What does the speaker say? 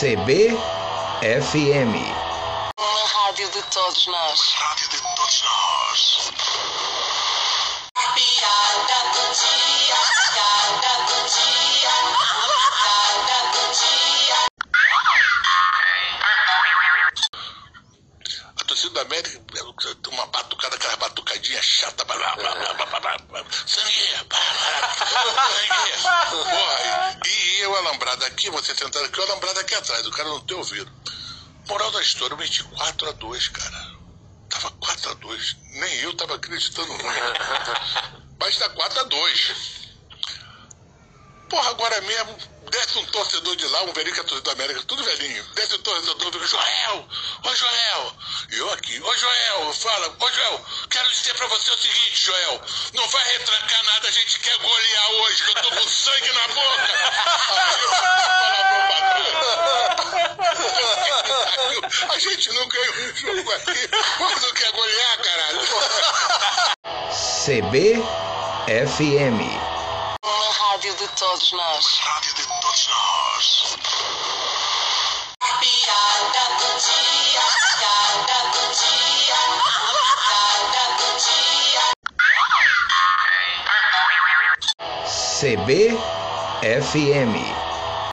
CBFM. Uma rádio de todos nós. Rádio de todos nós. Piada do dia, piada do dia, piada do dia. A torcida da América, uma batucada, aquela batucadinha chata. Blá, blá, blá, blá, blá, blá, blá. Sangue, blá, alambrado aqui, você sentado aqui, eu alambrado aqui atrás, o cara não tem ouvido. Moral da história, eu meti 4 a 2 cara. Tava 4 a 2 Nem eu tava acreditando muito. Mas tá 4 a 2 Porra, agora mesmo, desce um torcedor de lá, um velhinho que é torcedor da América, tudo velhinho. Desce um torcedor, fica, Joel, ô Joel. E eu aqui, ô Joel, fala, ô Joel, quero dizer pra você o seguinte, Joel, não vai retrancar nada, a gente quer golear hoje, que eu tô com sangue na boca. A gente não ganhou um jogo aqui, mas não quer golear, caralho. CBFM. Uma rádio de todos nós. Rádio de todos nós. Piada do dia, piada do dia, piada do dia. CBFM.